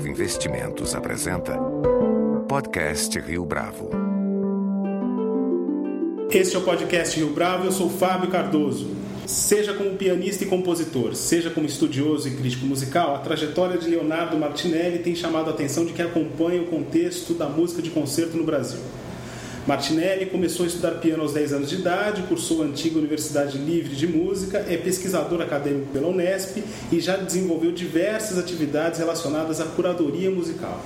Bravo Investimentos apresenta Podcast Rio Bravo. Este é o podcast Rio Bravo, eu sou Fábio Cardoso. Seja como pianista e compositor, seja como estudioso e crítico musical, a trajetória de Leonardo Martinelli tem chamado a atenção de quem acompanha o contexto da música de concerto no Brasil. Martinelli começou a estudar piano aos 10 anos de idade, cursou a antiga Universidade Livre de Música, é pesquisador acadêmico pela Unesp e já desenvolveu diversas atividades relacionadas à curadoria musical.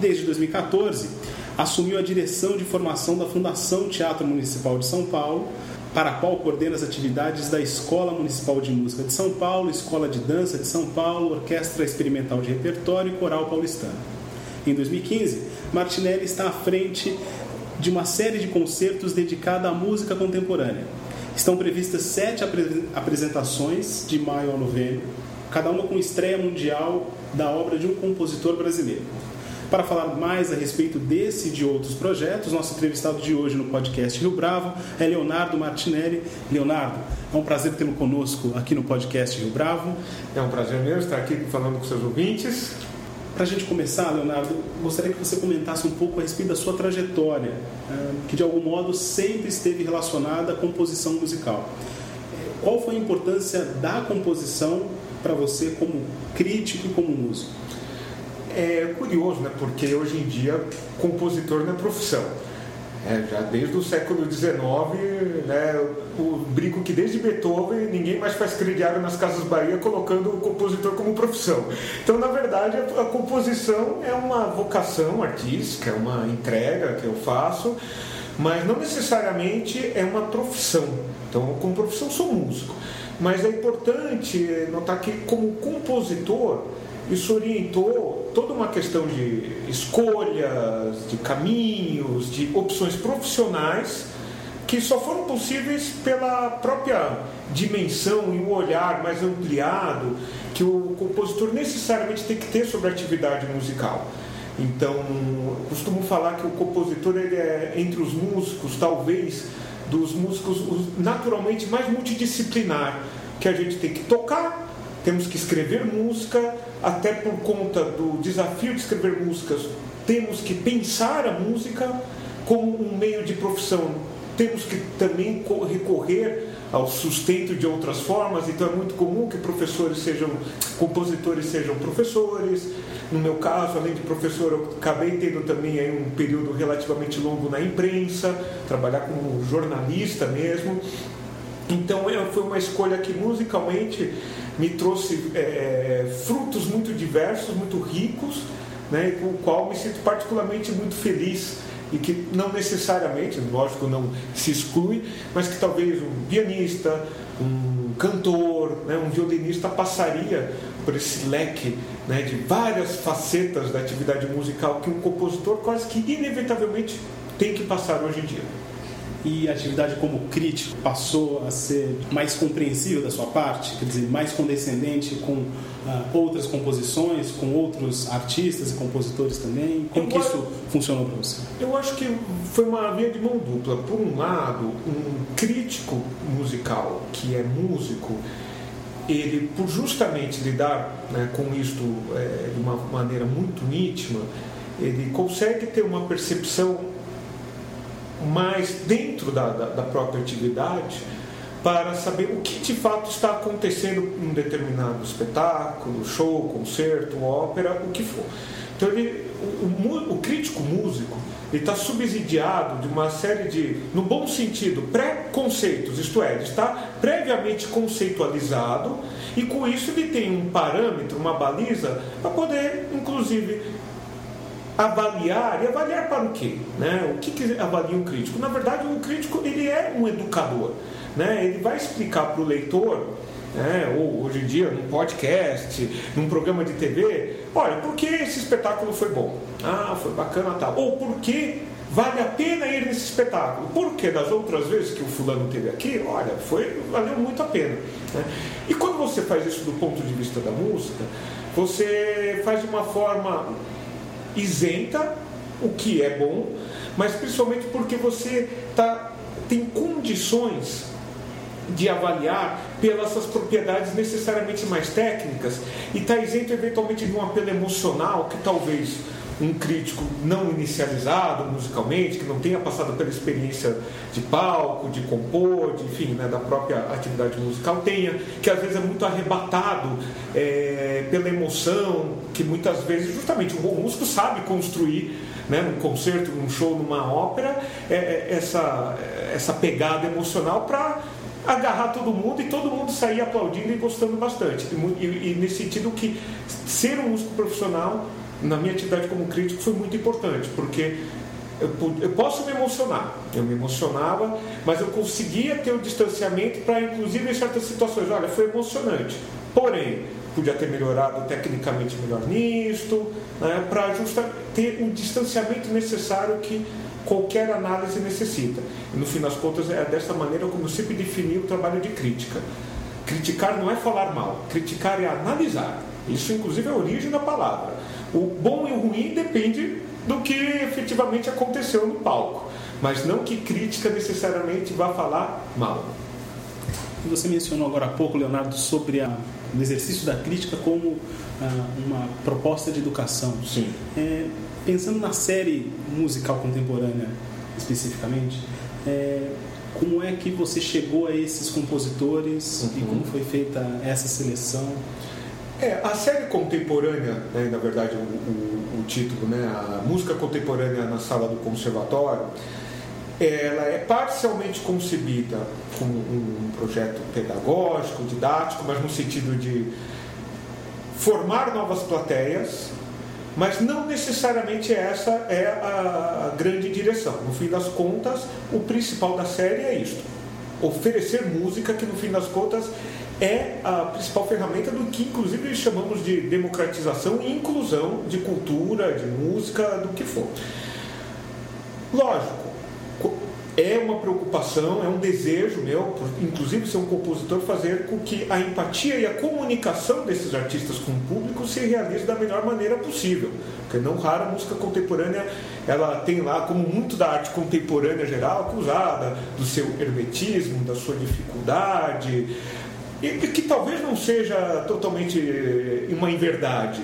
Desde 2014, assumiu a direção de formação da Fundação Teatro Municipal de São Paulo, para a qual coordena as atividades da Escola Municipal de Música de São Paulo, Escola de Dança de São Paulo, Orquestra Experimental de Repertório e Coral Paulistano. Em 2015, Martinelli está à frente de uma série de concertos dedicada à música contemporânea. Estão previstas sete apre apresentações de maio a novembro, cada uma com estreia mundial da obra de um compositor brasileiro. Para falar mais a respeito desse e de outros projetos, nosso entrevistado de hoje no podcast Rio Bravo é Leonardo Martinelli. Leonardo, é um prazer tê-lo conosco aqui no podcast Rio Bravo. É um prazer mesmo estar aqui falando com seus ouvintes. Para a gente começar, Leonardo, gostaria que você comentasse um pouco a respeito da sua trajetória, eh, que de algum modo sempre esteve relacionada à composição musical. Qual foi a importância da composição para você como crítico e como músico? É curioso, né? Porque hoje em dia compositor não é profissão. É, já desde o século XIX, né, o brinco que desde Beethoven ninguém mais faz crediário nas Casas Bahia colocando o compositor como profissão. Então, na verdade, a, a composição é uma vocação artística, é uma entrega que eu faço, mas não necessariamente é uma profissão. Então, como profissão, sou músico. Mas é importante notar que, como compositor, isso orientou toda uma questão de escolhas, de caminhos, de opções profissionais que só foram possíveis pela própria dimensão e o olhar mais ampliado que o compositor necessariamente tem que ter sobre a atividade musical. Então, costumo falar que o compositor ele é entre os músicos, talvez dos músicos naturalmente mais multidisciplinar, que a gente tem que tocar, temos que escrever música, até por conta do desafio de escrever músicas, temos que pensar a música como um meio de profissão. Temos que também recorrer ao sustento de outras formas, então é muito comum que professores sejam, compositores sejam professores. No meu caso, além de professor, eu acabei tendo também aí um período relativamente longo na imprensa, trabalhar como jornalista mesmo. Então é, foi uma escolha que musicalmente me trouxe é, frutos muito diversos, muito ricos, né, com o qual me sinto particularmente muito feliz. E que não necessariamente, lógico, não se exclui, mas que talvez um pianista, um cantor, né, um violinista passaria por esse leque né, de várias facetas da atividade musical que um compositor quase que inevitavelmente tem que passar hoje em dia e a atividade como crítico passou a ser mais compreensível da sua parte, quer dizer, mais condescendente com uh, outras composições, com outros artistas e compositores também? Como eu que isso funcionou para você? Eu acho que foi uma via de mão dupla. Por um lado, um crítico musical que é músico, ele, por justamente lidar né, com isto é, de uma maneira muito íntima, ele consegue ter uma percepção mais dentro da, da, da própria atividade para saber o que de fato está acontecendo em um determinado espetáculo, show, concerto, ópera, o que for. Então, ele, o, o, o crítico músico está subsidiado de uma série de, no bom sentido, pré-conceitos, isto é, ele está previamente conceitualizado e com isso ele tem um parâmetro, uma baliza para poder, inclusive, avaliar, e avaliar para o quê? Né? O que, que avalia um crítico? Na verdade, o crítico ele é um educador. Né? Ele vai explicar para o leitor, né? ou hoje em dia num podcast, num programa de TV, olha, por que esse espetáculo foi bom? Ah, foi bacana tal. Ou por que vale a pena ir nesse espetáculo? Porque das outras vezes que o fulano teve aqui, olha, foi, valeu muito a pena. Né? E quando você faz isso do ponto de vista da música, você faz de uma forma isenta, o que é bom, mas principalmente porque você tá, tem condições de avaliar pelas suas propriedades necessariamente mais técnicas e está isento eventualmente de um apelo emocional que talvez um crítico não inicializado musicalmente, que não tenha passado pela experiência de palco, de compor, de, enfim, né, da própria atividade musical, tenha, que às vezes é muito arrebatado é, pela emoção, que muitas vezes, justamente, o músico sabe construir né, num concerto, num show, numa ópera, é, é, essa, essa pegada emocional para agarrar todo mundo e todo mundo sair aplaudindo e gostando bastante. E, e, nesse sentido que ser um músico profissional, na minha atividade como crítico, foi muito importante, porque eu, eu posso me emocionar, eu me emocionava, mas eu conseguia ter o distanciamento para, inclusive, em certas situações, olha, foi emocionante. Porém, podia ter melhorado tecnicamente melhor nisto, né, para ter o um distanciamento necessário que qualquer análise necessita. E no fim das contas é dessa maneira como eu sempre defini o trabalho de crítica. Criticar não é falar mal, criticar é analisar. Isso inclusive é a origem da palavra. O bom e o ruim depende do que efetivamente aconteceu no palco, mas não que crítica necessariamente vá falar mal. Você mencionou agora há pouco, Leonardo, sobre a, o exercício da crítica como ah, uma proposta de educação. Sim. É, pensando na série musical contemporânea especificamente, é, como é que você chegou a esses compositores uhum. e como foi feita essa seleção? É, a série contemporânea, né, na verdade o, o, o, título, né, a música contemporânea na sala do conservatório, ela é parcialmente concebida como um projeto pedagógico, didático, mas no sentido de formar novas plateias, mas não necessariamente essa é a grande direção. No fim das contas, o principal da série é isto: oferecer música que, no fim das contas, é a principal ferramenta do que, inclusive, chamamos de democratização e inclusão de cultura, de música, do que for. Lógico, é uma preocupação, é um desejo meu, inclusive ser um compositor, fazer com que a empatia e a comunicação desses artistas com o público se realize da melhor maneira possível. Porque não raro a música contemporânea ela tem lá, como muito da arte contemporânea geral, acusada do seu hermetismo, da sua dificuldade, e que talvez não seja totalmente uma inverdade,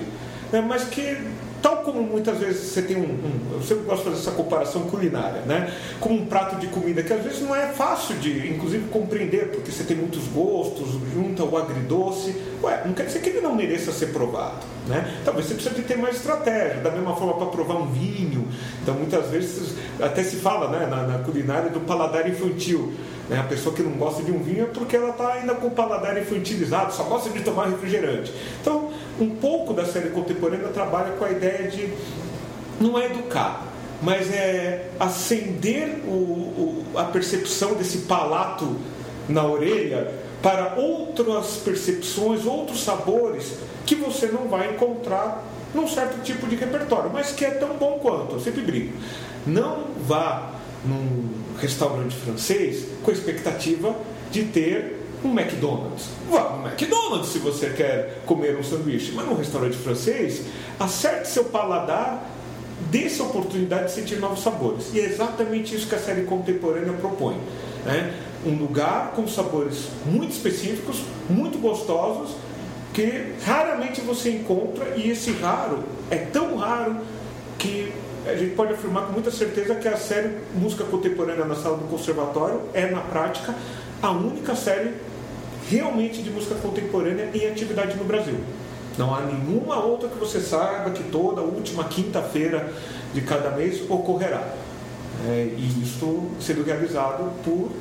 né, mas que Tal como muitas vezes você tem um, um, Eu sempre gosto de fazer essa comparação culinária, né? Como um prato de comida que às vezes não é fácil de, inclusive, compreender, porque você tem muitos gostos, junta o agridoce. Ué, não quer dizer que ele não mereça ser provado, né? Talvez você precise de ter mais estratégia, da mesma forma para provar um vinho. Então, muitas vezes, até se fala né, na, na culinária do paladar infantil. Né? A pessoa que não gosta de um vinho é porque ela está ainda com o paladar infantilizado, só gosta de tomar refrigerante. Então, um pouco da série contemporânea trabalha com a ideia de não é educar, mas é acender o, o, a percepção desse palato na orelha para outras percepções, outros sabores que você não vai encontrar num certo tipo de repertório, mas que é tão bom quanto. Eu sempre brinco. Não vá num restaurante francês com a expectativa de ter um McDonald's. Vá no McDonald's se você quer comer um sanduíche, mas num restaurante francês, acerte seu paladar, dê-se a oportunidade de sentir novos sabores. E é exatamente isso que a série contemporânea propõe. Né? Um lugar com sabores muito específicos, muito gostosos, que raramente você encontra, e esse raro é tão raro que a gente pode afirmar com muita certeza que a série Música Contemporânea na Sala do Conservatório é, na prática, a única série realmente de música contemporânea em atividade no Brasil. Não há nenhuma outra que você saiba que toda última quinta-feira de cada mês ocorrerá. É, e isso sendo realizado por,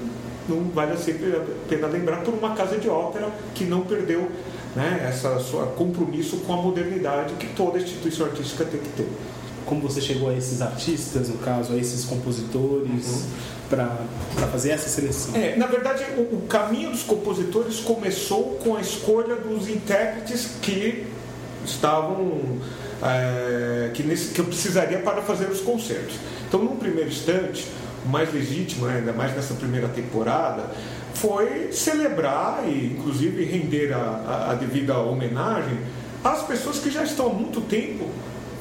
não vale a pena lembrar, por uma casa de ópera que não perdeu né, sua compromisso com a modernidade que toda instituição artística tem que ter como você chegou a esses artistas, no caso, a esses compositores, uhum. para fazer essa seleção? É, na verdade, o, o, caminho dos compositores começou com a escolha dos intérpretes que estavam. É, que, nesse, que eu precisaria para fazer os concertos. Então, num primeiro instante, o mais legítimo, né, ainda mais nessa primeira temporada, foi celebrar e, inclusive, render a, a, a devida homenagem às pessoas que já estão há muito tempo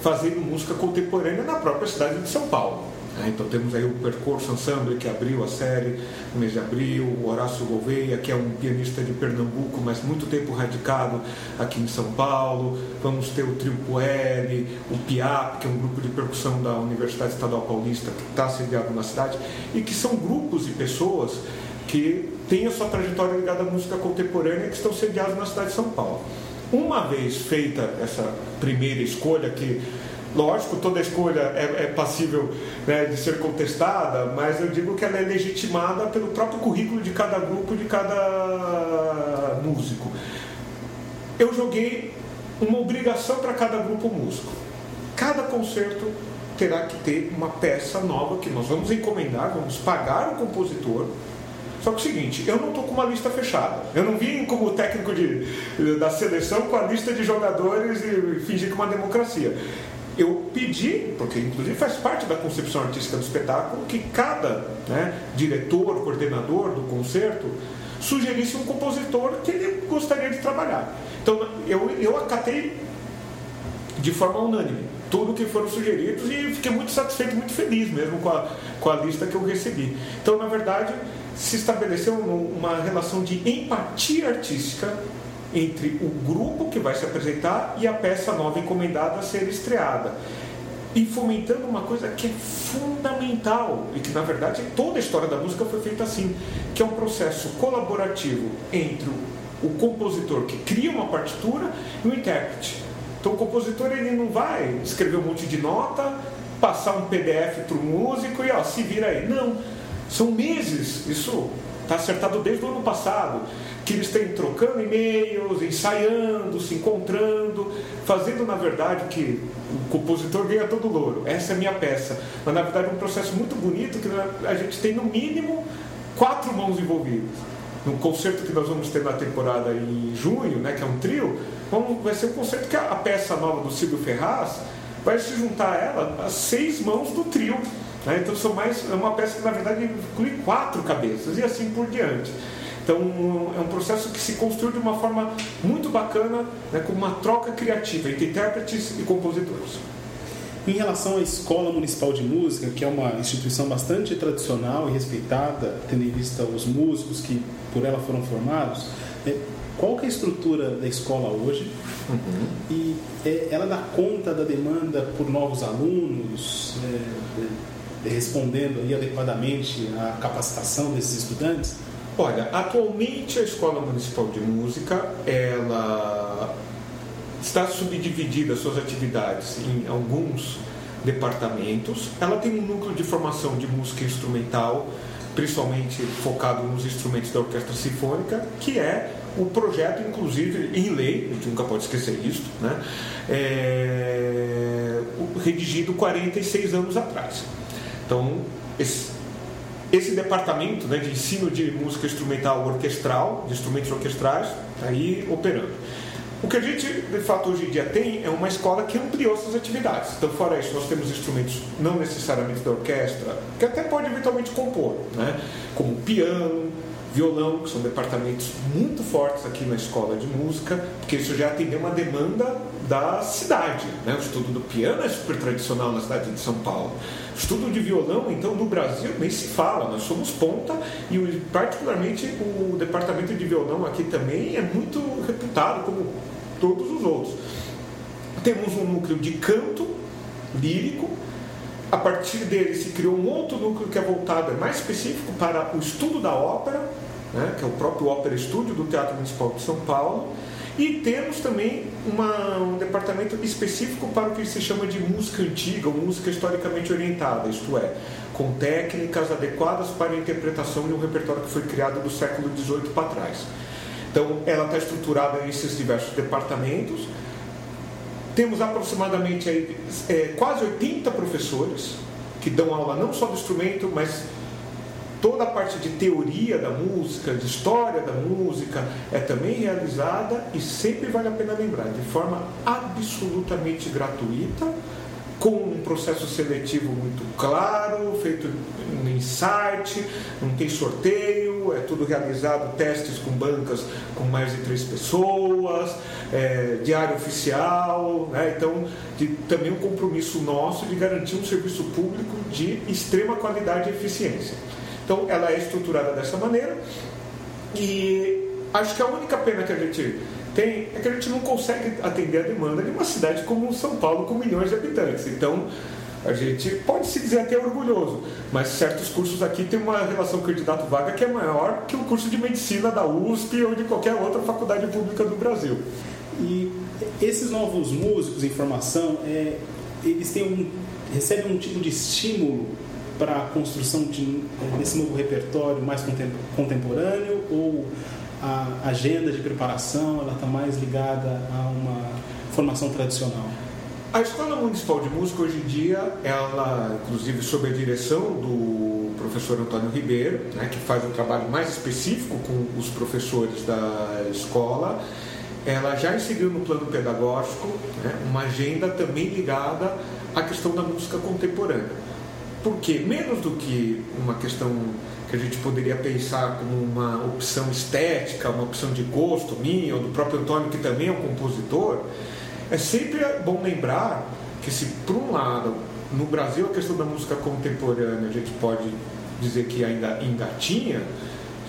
fazendo música contemporânea na própria cidade de São Paulo. Né? Então temos aí o Percurso Ensemble que abriu a série no mês de abril, o Horácio Gouveia, que é um pianista de Pernambuco, mas muito tempo radicado aqui em São Paulo. Vamos ter o Trio Puelli, o PIAP, que é um grupo de percussão da Universidade Estadual Paulista, que está sediado na cidade, e que são grupos de pessoas que têm a sua trajetória ligada à música contemporânea que estão sediados na cidade de São Paulo. Uma vez feita essa primeira escolha, que Lógico, toda escolha é, é passível né, de ser contestada, mas eu digo que ela é legitimada pelo próprio currículo de cada grupo, de cada músico. Eu joguei uma obrigação para cada grupo músico. Cada concerto terá que ter uma peça nova que nós vamos encomendar, vamos pagar o compositor. Só que o seguinte, eu não estou com uma lista fechada. Eu não vim como técnico de, da seleção com a lista de jogadores e fingir que é uma democracia eu pedi, porque inclusive faz parte da concepção artística do espetáculo, que cada né, diretor, coordenador do concerto sugerisse um compositor que ele gostaria de trabalhar. Então eu, eu acatei de forma unânime tudo que foram sugeridos e fiquei muito satisfeito, muito feliz mesmo com a, com a lista que eu recebi. Então, na verdade, se estabeleceu uma relação de empatia artística entre o grupo que vai se apresentar e a peça nova encomendada a ser estreada. E fomentando uma coisa que é fundamental e que na verdade toda a história da música foi feita assim, que é um processo colaborativo entre o compositor que cria uma partitura e o intérprete. Então o compositor ele não vai escrever um monte de nota, passar um PDF para o músico e ó, se vira aí. Não, são meses, isso está acertado desde o ano passado que eles têm trocando e-mails, ensaiando, se encontrando, fazendo na verdade que o compositor ganha todo o louro. Essa é a minha peça. Mas na verdade é um processo muito bonito que a gente tem no mínimo quatro mãos envolvidas. No concerto que nós vamos ter na temporada em junho, né, que é um trio, vamos, vai ser um concerto que a, a peça nova do Silvio Ferraz vai se juntar a ela as seis mãos do trio. Né? Então são mais, é uma peça que na verdade inclui quatro cabeças e assim por diante. Então, é um processo que se construiu de uma forma muito bacana, né, com uma troca criativa entre intérpretes e compositores. Em relação à Escola Municipal de Música, que é uma instituição bastante tradicional e respeitada, tendo em vista os músicos que por ela foram formados, é, qual que é a estrutura da escola hoje? Uhum. E é, ela dá conta da demanda por novos alunos, é, é respondendo aí adequadamente à capacitação desses estudantes? Olha, atualmente a Escola Municipal de Música, ela está subdividida suas atividades em alguns departamentos. Ela tem um núcleo de formação de música instrumental, principalmente focado nos instrumentos da orquestra sinfônica, que é o projeto, inclusive, em lei, a gente nunca pode esquecer isso, né? É, redigido 46 anos atrás. Então, esse, esse departamento né, de ensino de música instrumental orquestral, de instrumentos orquestrais, está aí operando. O que a gente, de fato, hoje em dia tem é uma escola que ampliou essas atividades. Então, fora isso, nós temos instrumentos não necessariamente da orquestra, que até pode eventualmente compor, né? como piano, violão, que são departamentos muito fortes aqui na escola de música, porque isso já atendeu uma demanda da cidade. Né? O estudo do piano é super tradicional na cidade de São Paulo. O estudo de violão, então, no Brasil nem se fala, nós somos ponta e particularmente o departamento de violão aqui também é muito reputado como todos os outros. Temos um núcleo de canto lírico, a partir dele se criou um outro núcleo que é voltado, é mais específico para o estudo da ópera, né, que é o próprio Ópera Estúdio do Teatro Municipal de São Paulo. E temos também uma, um departamento específico para o que se chama de música antiga, ou música historicamente orientada, isto é, com técnicas adequadas para a interpretação de um repertório que foi criado do século XVIII para trás. Então, ela está estruturada nesses diversos departamentos. Temos aproximadamente aí, é, quase 80 professores que dão aula não só do instrumento, mas toda a parte de teoria da música, de história da música, é também realizada e sempre vale a pena lembrar, de forma absolutamente gratuita, com um processo seletivo muito claro, feito em site, não tem sorteio, é tudo realizado, testes com bancas com mais de três pessoas, é, diário oficial, né? então de, também um compromisso nosso de garantir um serviço público de extrema qualidade e eficiência. Então ela é estruturada dessa maneira e acho que a única pena que a gente tem é que a gente não consegue atender a demanda de uma cidade como São Paulo com milhões de habitantes. Então a gente pode se dizer até orgulhoso, mas certos cursos aqui têm uma relação candidato-vaga que é maior que o curso de medicina da USP ou de qualquer outra faculdade pública do Brasil. E esses novos músicos em formação, é, eles têm um, recebem um tipo de estímulo para a construção de, desse novo repertório mais contemporâneo ou a agenda de preparação ela está mais ligada a uma formação tradicional? A Escola Municipal de Música, hoje em dia, ela, inclusive sob a direção do professor Antônio Ribeiro, né, que faz um trabalho mais específico com os professores da escola, ela já inseriu no plano pedagógico né, uma agenda também ligada à questão da música contemporânea. Porque, menos do que uma questão que a gente poderia pensar como uma opção estética, uma opção de gosto minha, ou do próprio Antônio, que também é um compositor, é sempre bom lembrar que se por um lado no Brasil a questão da música contemporânea a gente pode dizer que ainda engatinha,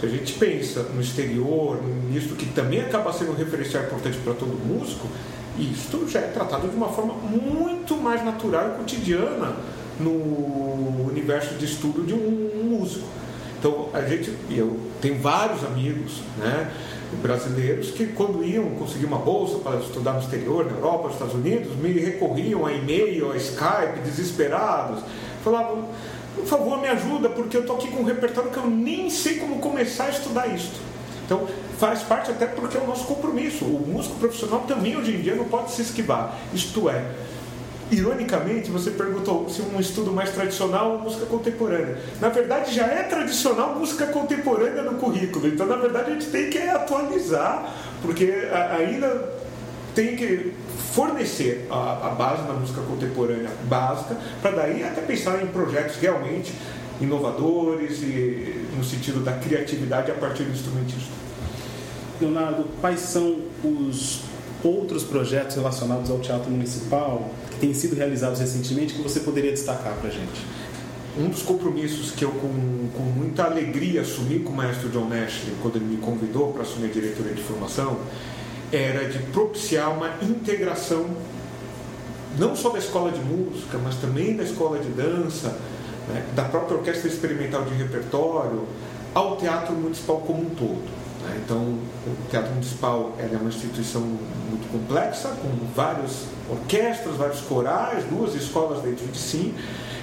se a gente pensa no exterior, nisso que também acaba sendo um referencial importante para todo músico, isto já é tratado de uma forma muito mais natural e cotidiana no universo de estudo de um músico. Então a gente, eu tenho vários amigos, né? brasileiros que, quando iam conseguir uma bolsa para estudar no exterior, na Europa, nos Estados Unidos, me recorriam a e-mail, a Skype, desesperados. Falavam, por favor, me ajuda, porque eu estou aqui com um repertório que eu nem sei como começar a estudar isto. Então, faz parte até porque é o nosso compromisso. O músico profissional também, hoje em dia, não pode se esquivar. Isto é, Ironicamente, você perguntou se um estudo mais tradicional ou música contemporânea. Na verdade, já é tradicional música contemporânea no currículo. Então, na verdade, a gente tem que atualizar, porque ainda tem que fornecer a, a base da música contemporânea básica, para daí até pensar em projetos realmente inovadores e no sentido da criatividade a partir do instrumentista. Leonardo, quais são os outros projetos relacionados ao teatro municipal têm sido realizados recentemente que você poderia destacar para a gente? Um dos compromissos que eu, com, com muita alegria, assumi com o maestro John Nash, quando ele me convidou para assumir a diretoria de formação, era de propiciar uma integração, não só da escola de música, mas também da escola de dança, né, da própria orquestra experimental de repertório, ao teatro municipal como um todo. Né? Então, o Teatro Municipal é uma instituição muito complexa, com várias orquestras, vários corais, duas escolas dentro de si,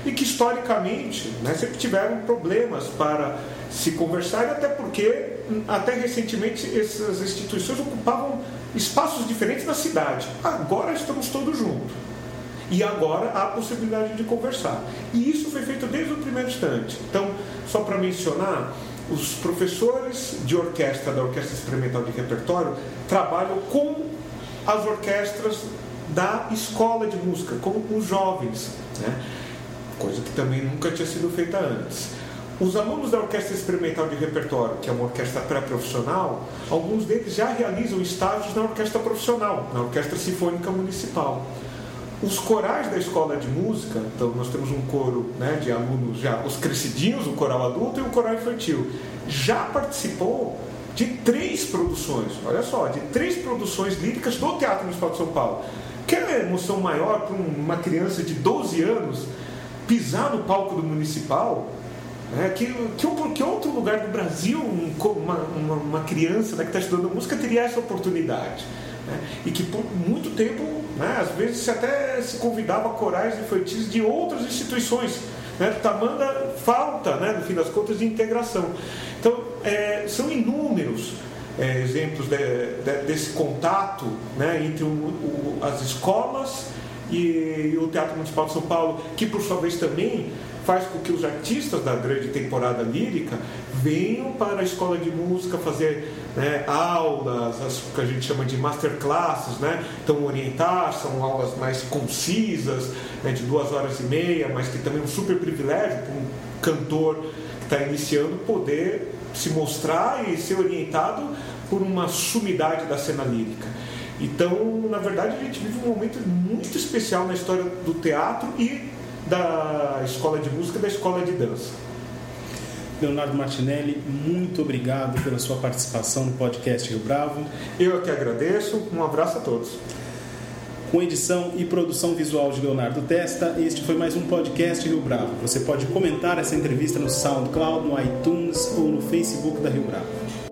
e que historicamente né, sempre tiveram problemas para se conversar, até porque, até recentemente, essas instituições ocupavam espaços diferentes na cidade. Agora estamos todos juntos. E agora há a possibilidade de conversar. E isso foi feito desde o primeiro instante. Então, só para mencionar, os professores de orquestra da Orquestra Experimental de Repertório trabalham com as orquestras da escola de música, com os jovens, né? coisa que também nunca tinha sido feita antes. Os alunos da Orquestra Experimental de Repertório, que é uma orquestra pré-profissional, alguns deles já realizam estágios na orquestra profissional, na Orquestra Sinfônica Municipal. Os corais da escola de música, então nós temos um coro né, de alunos já, os crescidinhos, o coral adulto e o coral infantil, já participou de três produções, olha só, de três produções líricas do Teatro Municipal de São Paulo. Quer emoção maior para uma criança de 12 anos pisar no palco do municipal? É, que, que, que, outro lugar do Brasil uma, uma, uma criança né, que está estudando música teria essa oportunidade? Né? E que por muito tempo, né, às vezes, se até se convidava corais infantis de outras instituições. Né? Tamanha falta, né, no fim das contas, de integração. Então, é, são inúmeros é, exemplos de, de, desse contato né, entre o, o, as escolas e, e o Teatro Municipal de São Paulo, que por sua vez também faz com que os artistas da grande temporada lírica venham para a escola de música fazer né, aulas, as que a gente chama de masterclasses, né? Então orientar, são aulas mais concisas, né, de duas horas e meia, mas que também é um super privilégio para um cantor que está iniciando poder se mostrar e ser orientado por uma sumidade da cena lírica. Então, na verdade, a gente vive um momento muito especial na história do teatro e da escola de música e da escola de dança. Leonardo Martinelli, muito obrigado pela sua participação no podcast Rio Bravo. Eu que agradeço, um abraço a todos. Com edição e produção visual de Leonardo Testa, este foi mais um podcast Rio Bravo. Você pode comentar essa entrevista no SoundCloud, no iTunes ou no Facebook da Rio Bravo.